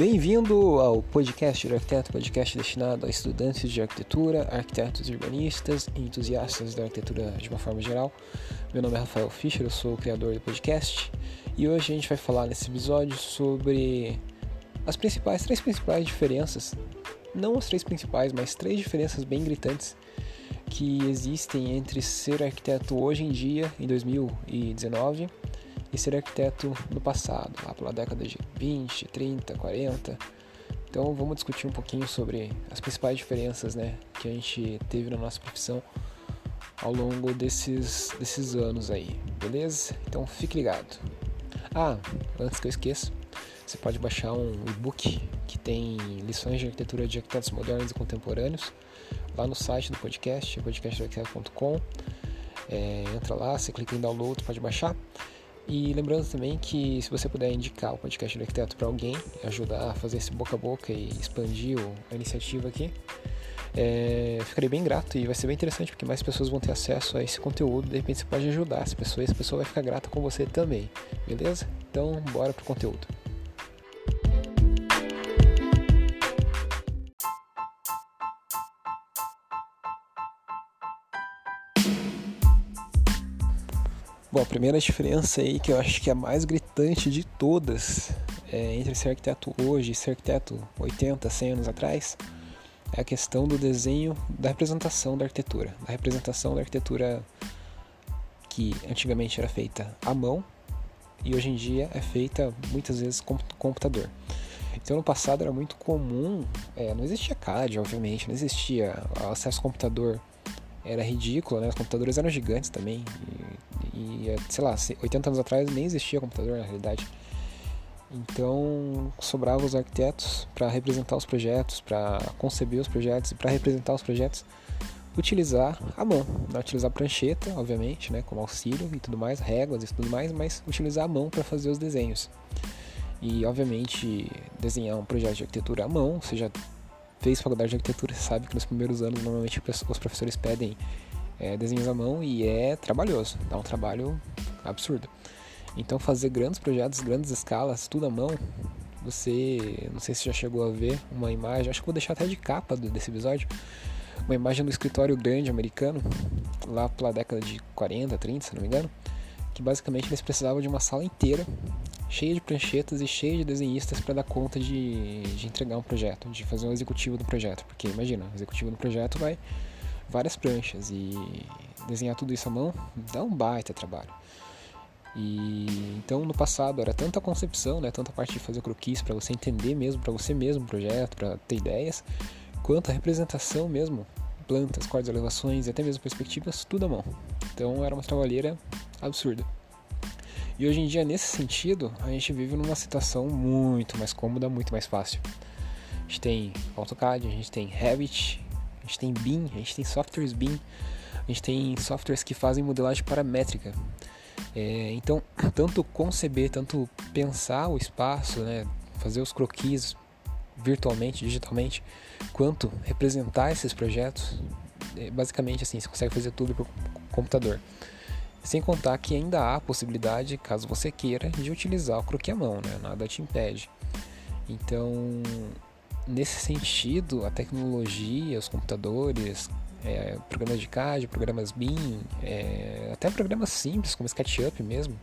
Bem-vindo ao podcast do arquiteto, podcast destinado a estudantes de arquitetura, arquitetos urbanistas e entusiastas da arquitetura de uma forma geral. Meu nome é Rafael Fischer, eu sou o criador do podcast e hoje a gente vai falar nesse episódio sobre as principais, três principais diferenças, não as três principais, mas três diferenças bem gritantes que existem entre ser arquiteto hoje em dia, em 2019, e ser arquiteto no passado, lá pela década de 20, 30, 40. Então vamos discutir um pouquinho sobre as principais diferenças né, que a gente teve na nossa profissão ao longo desses, desses anos aí, beleza? Então fique ligado. Ah, antes que eu esqueça, você pode baixar um e-book que tem lições de arquitetura de arquitetos modernos e contemporâneos lá no site do podcast, podcastarquiteto.com. É, entra lá, você clica em download, pode baixar. E lembrando também que se você puder indicar o podcast do arquiteto para alguém, ajudar a fazer esse boca a boca e expandir a iniciativa aqui, é, ficarei bem grato e vai ser bem interessante porque mais pessoas vão ter acesso a esse conteúdo. De repente você pode ajudar essa pessoa e essa pessoa vai ficar grata com você também, beleza? Então, bora pro conteúdo. Bom, a primeira diferença aí que eu acho que é a mais gritante de todas é, entre ser arquiteto hoje e ser arquiteto 80, 100 anos atrás é a questão do desenho da representação da arquitetura. Da representação da arquitetura que antigamente era feita à mão e hoje em dia é feita muitas vezes com computador. Então no passado era muito comum, é, não existia CAD, obviamente, não existia acesso ao computador, era ridículo, né? Os computadores eram gigantes também. E, sei lá, 80 anos atrás nem existia computador na realidade. Então, sobrava os arquitetos para representar os projetos, para conceber os projetos e para representar os projetos, utilizar a mão, não utilizar prancheta, obviamente, né, como auxílio e tudo mais, réguas e tudo mais, mas utilizar a mão para fazer os desenhos. E, obviamente, desenhar um projeto de arquitetura à mão, você já fez faculdade de arquitetura, sabe que nos primeiros anos normalmente os professores pedem é, desenhos à mão e é trabalhoso, dá um trabalho absurdo. Então fazer grandes projetos, grandes escalas, tudo à mão, você, não sei se já chegou a ver uma imagem, acho que vou deixar até de capa desse episódio, uma imagem do escritório grande americano, lá pela década de 40, 30, se não me engano, que basicamente eles precisavam de uma sala inteira, cheia de pranchetas e cheia de desenhistas para dar conta de, de entregar um projeto, de fazer um executivo do projeto, porque imagina, o executivo do projeto vai várias pranchas e desenhar tudo isso à mão dá um baita trabalho. E então no passado era tanta concepção, né, tanta parte de fazer croquis para você entender mesmo, para você mesmo o projeto, para ter ideias, quanto a representação mesmo, plantas, cordas, elevações e até mesmo perspectivas, tudo à mão. Então era uma trabalheira absurda. E hoje em dia, nesse sentido, a gente vive numa situação muito mais cômoda, muito mais fácil. A gente tem AutoCAD, a gente tem Revit, gente tem BIM, a gente tem softwares BIM, a gente tem softwares que fazem modelagem paramétrica. É, então, tanto conceber, tanto pensar o espaço, né, fazer os croquis virtualmente, digitalmente, quanto representar esses projetos, é, basicamente assim, você consegue fazer tudo por computador. Sem contar que ainda há a possibilidade, caso você queira, de utilizar o croquis à mão, né? nada te impede. Então, nesse sentido, a tecnologia, os computadores, é, programas de CAD, programas BIM, é, até programas simples como SketchUp mesmo,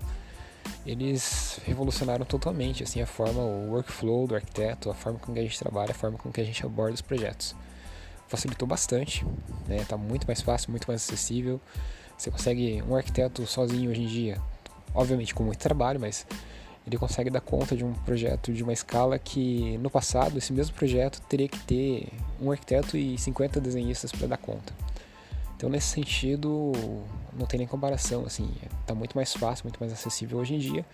eles revolucionaram totalmente assim a forma, o workflow do arquiteto, a forma com que a gente trabalha, a forma com que a gente aborda os projetos. Facilitou bastante, né? Tá muito mais fácil, muito mais acessível. Você consegue um arquiteto sozinho hoje em dia, obviamente com muito trabalho, mas ele consegue dar conta de um projeto de uma escala que no passado esse mesmo projeto teria que ter um arquiteto e 50 desenhistas para dar conta. Então nesse sentido não tem nem comparação, assim, está muito mais fácil, muito mais acessível hoje em dia.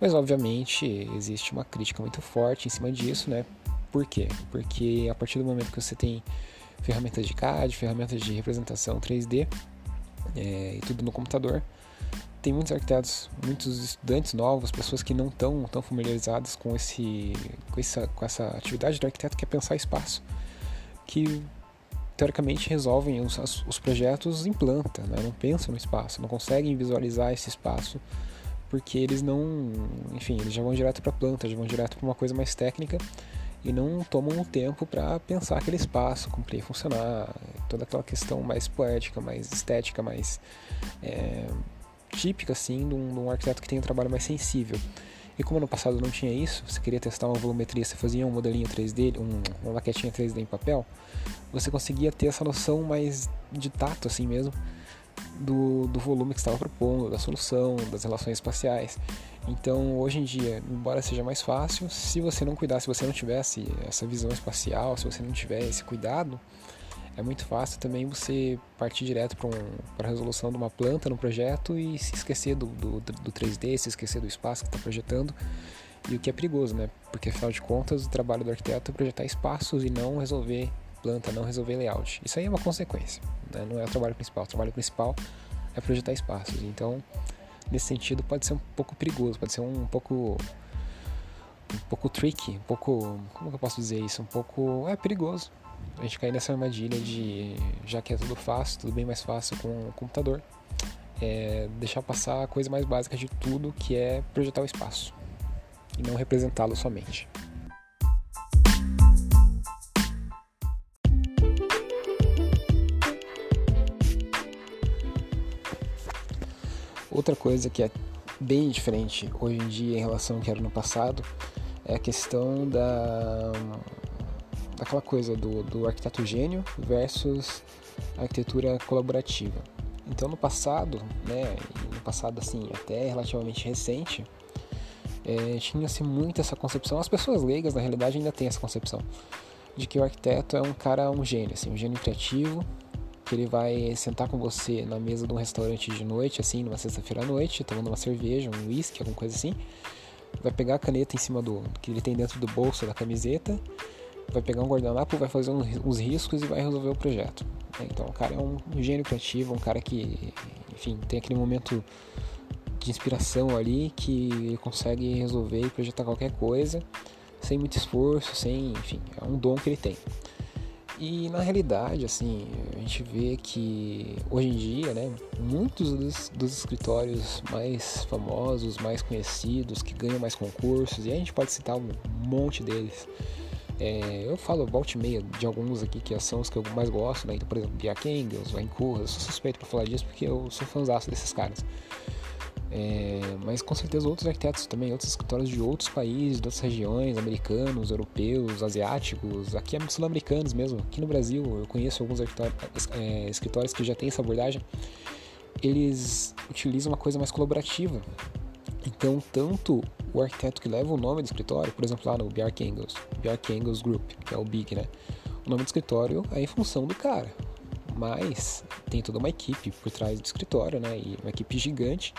Mas obviamente existe uma crítica muito forte em cima disso, né? Por quê? Porque a partir do momento que você tem ferramentas de CAD, ferramentas de representação 3D é, e tudo no computador, tem muitos arquitetos, muitos estudantes novos, pessoas que não estão tão familiarizadas com, esse, com, essa, com essa atividade do arquiteto que é pensar espaço, que teoricamente resolvem os, os projetos em planta, né? não pensam no espaço, não conseguem visualizar esse espaço porque eles não, enfim, eles já vão direto para a planta, já vão direto para uma coisa mais técnica e não tomam o tempo para pensar aquele espaço, como ele funcionar, toda aquela questão mais poética, mais estética, mais é, típica assim de um, de um, arquiteto que tem um trabalho mais sensível. E como no passado não tinha isso, você queria testar uma volumetria, você fazia um modelinho 3D, um, uma maquetinha 3D em papel, você conseguia ter essa noção mais de tato assim mesmo do, do volume que estava propondo, da solução, das relações espaciais. Então, hoje em dia, embora seja mais fácil, se você não cuidar, se você não tivesse essa visão espacial, se você não tiver esse cuidado, é muito fácil também você partir direto para um, a resolução de uma planta no projeto e se esquecer do, do, do 3D, se esquecer do espaço que está projetando. E o que é perigoso, né? Porque afinal de contas, o trabalho do arquiteto é projetar espaços e não resolver planta, não resolver layout. Isso aí é uma consequência, né? não é o trabalho principal. O trabalho principal é projetar espaços. Então, nesse sentido, pode ser um pouco perigoso, pode ser um pouco um pouco tricky, um pouco, como que eu posso dizer isso? Um pouco é perigoso. A gente cair nessa armadilha de já que é tudo fácil, tudo bem mais fácil com o computador, é deixar passar a coisa mais básica de tudo, que é projetar o espaço e não representá-lo somente. Outra coisa que é bem diferente hoje em dia em relação ao que era no passado é a questão da daquela coisa do, do arquiteto gênio versus arquitetura colaborativa. Então no passado, né, no passado assim até relativamente recente, é, tinha-se muito essa concepção. As pessoas leigas na realidade ainda têm essa concepção de que o arquiteto é um cara um gênio, assim, um gênio criativo que ele vai sentar com você na mesa de um restaurante de noite, assim, numa sexta-feira à noite, tomando uma cerveja, um whisky, alguma coisa assim. Vai pegar a caneta em cima do que ele tem dentro do bolso da camiseta, vai pegar um guardanapo, vai fazer uns riscos e vai resolver o projeto. Então, o cara é um gênio criativo, um cara que, enfim, tem aquele momento de inspiração ali que consegue resolver e projetar qualquer coisa sem muito esforço, sem, enfim, é um dom que ele tem. E na realidade, assim, a gente vê que hoje em dia, né, muitos dos, dos, escritórios mais famosos, mais conhecidos, que ganham mais concursos, e a gente pode citar um monte deles. É, eu falo volta e meia de alguns aqui que são os que eu mais gosto, né? Então, por exemplo, Jack Engels, Vancouver, eu sou suspeito para falar disso porque eu sou fãzaço desses caras. É, mas com certeza outros arquitetos também, outros escritórios de outros países, de outras regiões, americanos, europeus, asiáticos, aqui sul-americanos mesmo. Aqui no Brasil eu conheço alguns é, escritórios que já têm essa abordagem. Eles utilizam uma coisa mais colaborativa. Então, tanto o arquiteto que leva o nome do escritório, por exemplo, lá no Bjark Engels, Bjark Engels Group, que é o BIG, né? O nome do escritório é em função do cara. Mas tem toda uma equipe por trás do escritório, né? E uma equipe gigante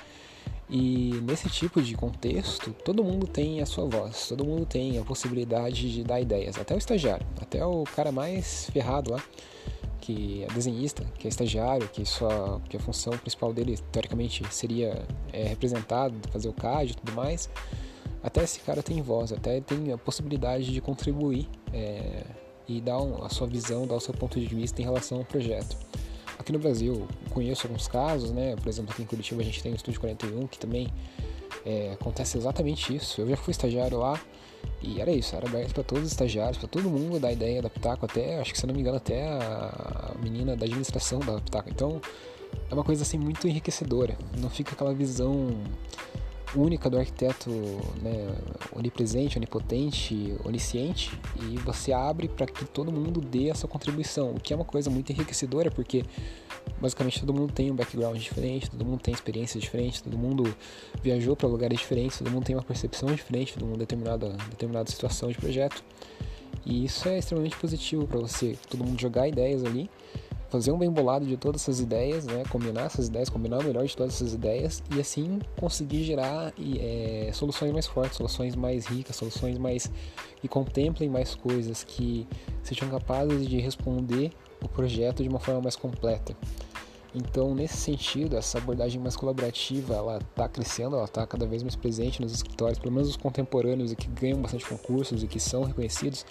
e nesse tipo de contexto, todo mundo tem a sua voz, todo mundo tem a possibilidade de dar ideias, até o estagiário, até o cara mais ferrado lá, que é desenhista, que é estagiário, que, sua, que a função principal dele, teoricamente, seria é, representado, fazer o CAD e tudo mais. Até esse cara tem voz, até tem a possibilidade de contribuir é, e dar um, a sua visão, dar o seu ponto de vista em relação ao projeto. Aqui no Brasil, conheço alguns casos, né? Por exemplo, aqui em Curitiba a gente tem o Estúdio 41, que também é, acontece exatamente isso. Eu já fui estagiário lá e era isso, era aberto para todos os estagiários, para todo mundo dar ideia da Pitaco, até, acho que se não me engano, até a menina da administração da Pitaco. Então, é uma coisa assim muito enriquecedora. Não fica aquela visão única do arquiteto né, onipresente, onipotente, onisciente e você abre para que todo mundo dê a sua contribuição, o que é uma coisa muito enriquecedora porque basicamente todo mundo tem um background diferente, todo mundo tem experiências diferentes, todo mundo viajou para lugares diferentes, todo mundo tem uma percepção diferente de uma determinada, determinada situação de projeto. E isso é extremamente positivo para você, todo mundo jogar ideias ali fazer um bem bolado de todas essas ideias, né? combinar essas ideias, combinar o melhor de todas essas ideias e assim conseguir gerar é, soluções mais fortes, soluções mais ricas, soluções mais que contemplem mais coisas, que sejam capazes de responder o projeto de uma forma mais completa. Então, nesse sentido, essa abordagem mais colaborativa, ela está crescendo, ela está cada vez mais presente nos escritórios, pelo menos os contemporâneos e que ganham bastante concursos e que são reconhecidos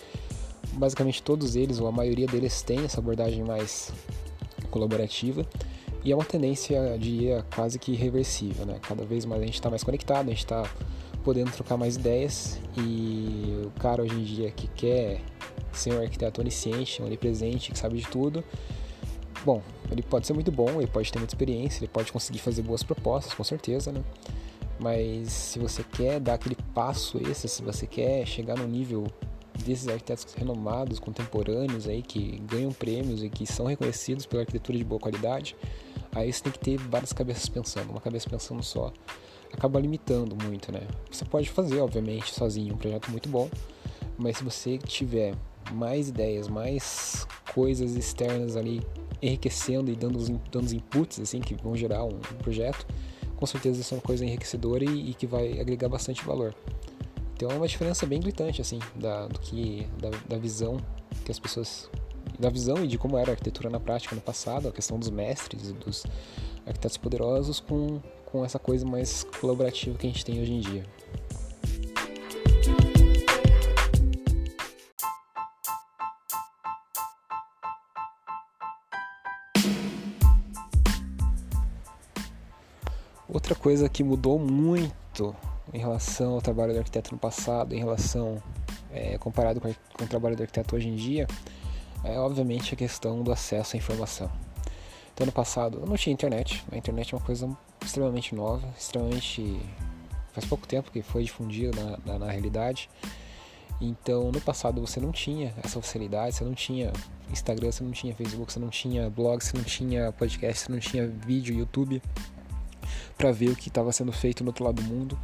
basicamente todos eles, ou a maioria deles, tem essa abordagem mais colaborativa. E é uma tendência, eu diria, quase que irreversível, né? Cada vez mais a gente está mais conectado, a gente está podendo trocar mais ideias e o cara hoje em dia que quer ser um arquiteto onisciente, onipresente, que sabe de tudo, bom, ele pode ser muito bom, ele pode ter muita experiência, ele pode conseguir fazer boas propostas, com certeza, né? Mas se você quer dar aquele passo esse, se você quer chegar no nível desses arquitetos renomados, contemporâneos aí, que ganham prêmios e que são reconhecidos pela arquitetura de boa qualidade, aí você tem que ter várias cabeças pensando, uma cabeça pensando só acaba limitando muito, né? Você pode fazer, obviamente, sozinho um projeto muito bom, mas se você tiver mais ideias, mais coisas externas ali enriquecendo e dando os, dando os inputs assim que vão gerar um, projeto, com certeza isso é uma coisa enriquecedora e, e, que vai agregar bastante valor. Então é uma diferença bem gritante assim da, do que da, da visão que as pessoas da visão e de como era a arquitetura na prática no passado, a questão dos mestres e dos arquitetos poderosos com, com essa coisa mais colaborativa que a gente tem hoje em dia. Outra coisa que mudou muito em relação ao trabalho do arquiteto no passado, em relação é, comparado com, com o trabalho do arquiteto hoje em dia, é obviamente a questão do acesso à informação. Então, no passado, eu não tinha internet. A internet é uma coisa extremamente nova, extremamente. faz pouco tempo que foi difundida na, na, na realidade. Então, no passado você não tinha essa facilidade, você não tinha Instagram, você não tinha Facebook, você não tinha blog, você não tinha podcast, você não tinha vídeo, YouTube para ver o que estava sendo feito no outro lado do mundo.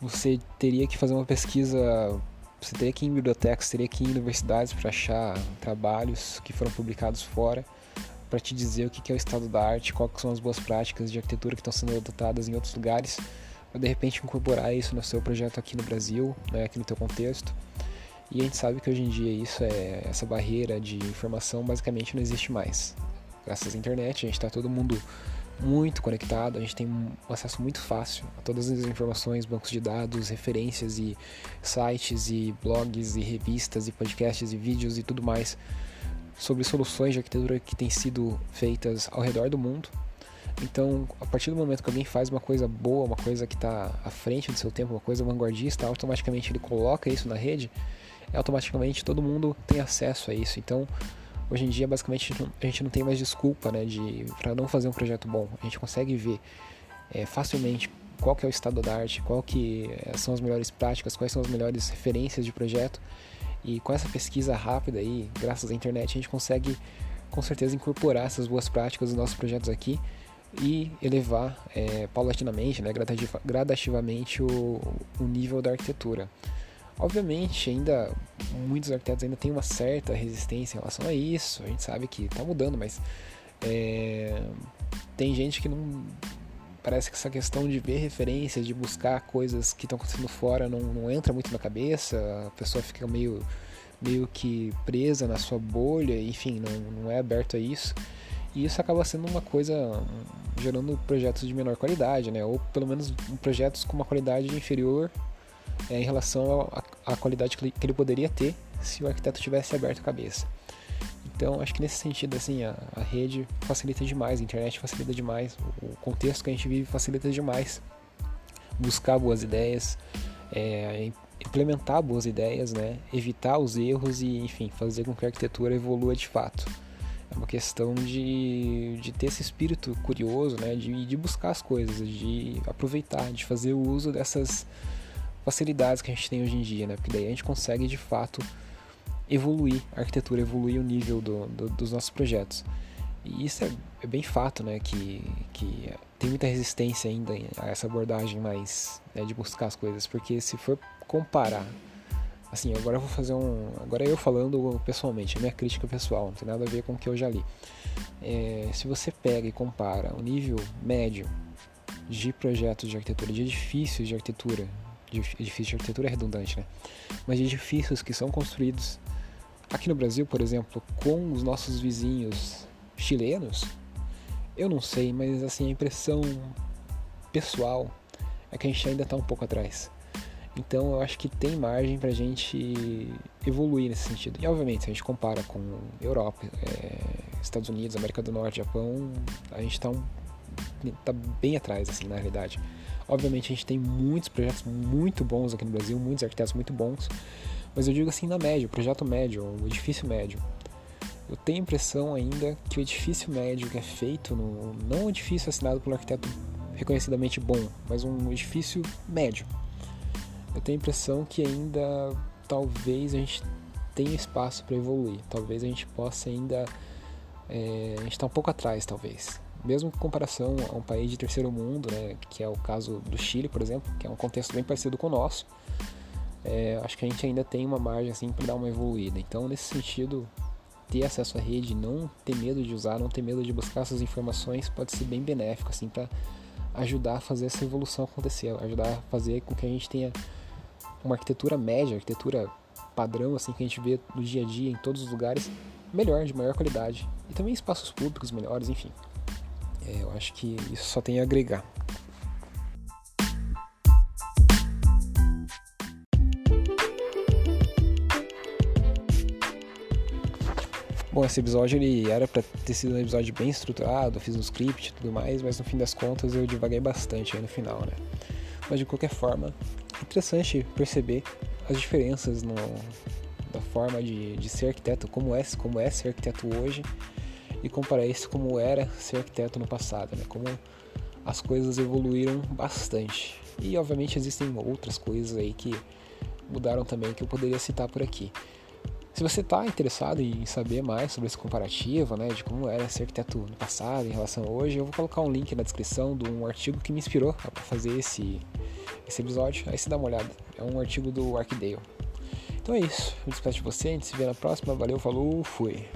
Você teria que fazer uma pesquisa, você teria que ir em bibliotecas, teria que ir em universidades para achar trabalhos que foram publicados fora para te dizer o que é o estado da arte, quais são as boas práticas de arquitetura que estão sendo adotadas em outros lugares, para de repente incorporar isso no seu projeto aqui no Brasil, né, aqui no teu contexto. E a gente sabe que hoje em dia isso é essa barreira de informação basicamente não existe mais. Graças à internet, a gente está todo mundo muito conectado, a gente tem um acesso muito fácil a todas as informações, bancos de dados, referências e sites e blogs e revistas e podcasts e vídeos e tudo mais sobre soluções de arquitetura que têm sido feitas ao redor do mundo. Então, a partir do momento que alguém faz uma coisa boa, uma coisa que está à frente do seu tempo, uma coisa vanguardista, automaticamente ele coloca isso na rede, automaticamente todo mundo tem acesso a isso. Então, hoje em dia, basicamente, a gente não tem mais desculpa né, de, para não fazer um projeto bom. A gente consegue ver é, facilmente qual que é o estado da arte, qual que é, são as melhores práticas, quais são as melhores referências de projeto e com essa pesquisa rápida aí, graças à internet, a gente consegue com certeza incorporar essas boas práticas nos nossos projetos aqui e elevar é, paulatinamente, né, gradativamente o, o nível da arquitetura. Obviamente, ainda muitos arquitetos ainda têm uma certa resistência em relação a isso. A gente sabe que está mudando, mas é, tem gente que não parece que essa questão de ver referências, de buscar coisas que estão acontecendo fora não, não entra muito na cabeça, a pessoa fica meio, meio que presa na sua bolha, enfim, não, não é aberto a isso. E isso acaba sendo uma coisa gerando projetos de menor qualidade, né? Ou pelo menos projetos com uma qualidade inferior é, em relação à qualidade que ele, poderia ter se o arquiteto tivesse aberto a cabeça. Então, acho que nesse sentido, assim, a, a, rede facilita demais, a internet facilita demais, o contexto que a gente vive facilita demais. Buscar boas ideias, é, implementar boas ideias, né? evitar os erros e, enfim, fazer com que a arquitetura evolua de fato. É uma questão de, de ter esse espírito curioso, né? de, de buscar as coisas, de aproveitar, de fazer o uso dessas facilidades que a gente tem hoje em dia, né? porque daí a gente consegue de fato evoluir a arquitetura, evoluir o nível do, do, dos nossos projetos. E isso é, é, bem fato, né, que, que tem muita resistência ainda a essa abordagem mais né, de buscar as coisas, porque se for comparar, assim, agora eu vou fazer um, agora eu falando pessoalmente, a minha crítica pessoal, não tem nada a ver com o que eu já li. É, se você pega e compara o nível médio de projetos de arquitetura, de edifícios de arquitetura, de edifícios de arquitetura é redundante, né? Mas de edifícios que são construídos Aqui no Brasil, por exemplo, com os nossos vizinhos chilenos, eu não sei, mas assim a impressão pessoal é que a gente ainda está um pouco atrás. Então eu acho que tem margem para a gente evoluir nesse sentido. E obviamente, se a gente compara com Europa, é, Estados Unidos, América do Norte, Japão, a gente está um, tá bem atrás, assim, na realidade. Obviamente a gente tem muitos projetos muito bons aqui no Brasil, muitos arquitetos muito bons, mas eu digo assim na média, o projeto médio, o edifício médio. Eu tenho a impressão ainda que o edifício médio que é feito, no, não um edifício assinado por um arquiteto reconhecidamente bom, mas um edifício médio. Eu tenho a impressão que ainda talvez a gente tenha espaço para evoluir, talvez a gente possa ainda. É, a gente está um pouco atrás, talvez mesmo em comparação a um país de terceiro mundo, né, que é o caso do Chile, por exemplo, que é um contexto bem parecido com o nosso, é, acho que a gente ainda tem uma margem assim para dar uma evoluída. Então, nesse sentido, ter acesso à rede, não ter medo de usar, não ter medo de buscar essas informações, pode ser bem benéfico assim para ajudar a fazer essa evolução acontecer, ajudar a fazer com que a gente tenha uma arquitetura média, arquitetura padrão assim que a gente vê no dia a dia em todos os lugares, melhor, de maior qualidade e também espaços públicos melhores, enfim. É, eu acho que isso só tem a agregar. Bom, esse episódio ele era para ter sido um episódio bem estruturado, fiz um script e tudo mais, mas no fim das contas eu divaguei bastante aí no final, né? Mas de qualquer forma, interessante perceber as diferenças no, da forma de, de ser arquiteto, como é, como é ser arquiteto hoje e comparar isso como era ser arquiteto no passado, né? Como as coisas evoluíram bastante. E obviamente existem outras coisas aí que mudaram também que eu poderia citar por aqui. Se você está interessado em saber mais sobre esse comparativo, né, de como era ser arquiteto no passado em relação a hoje, eu vou colocar um link na descrição de um artigo que me inspirou para fazer esse, esse episódio. Aí você dá uma olhada. É um artigo do Arcdale. Então é isso. Eu despeço de você, a gente se vê na próxima. Valeu, falou, fui.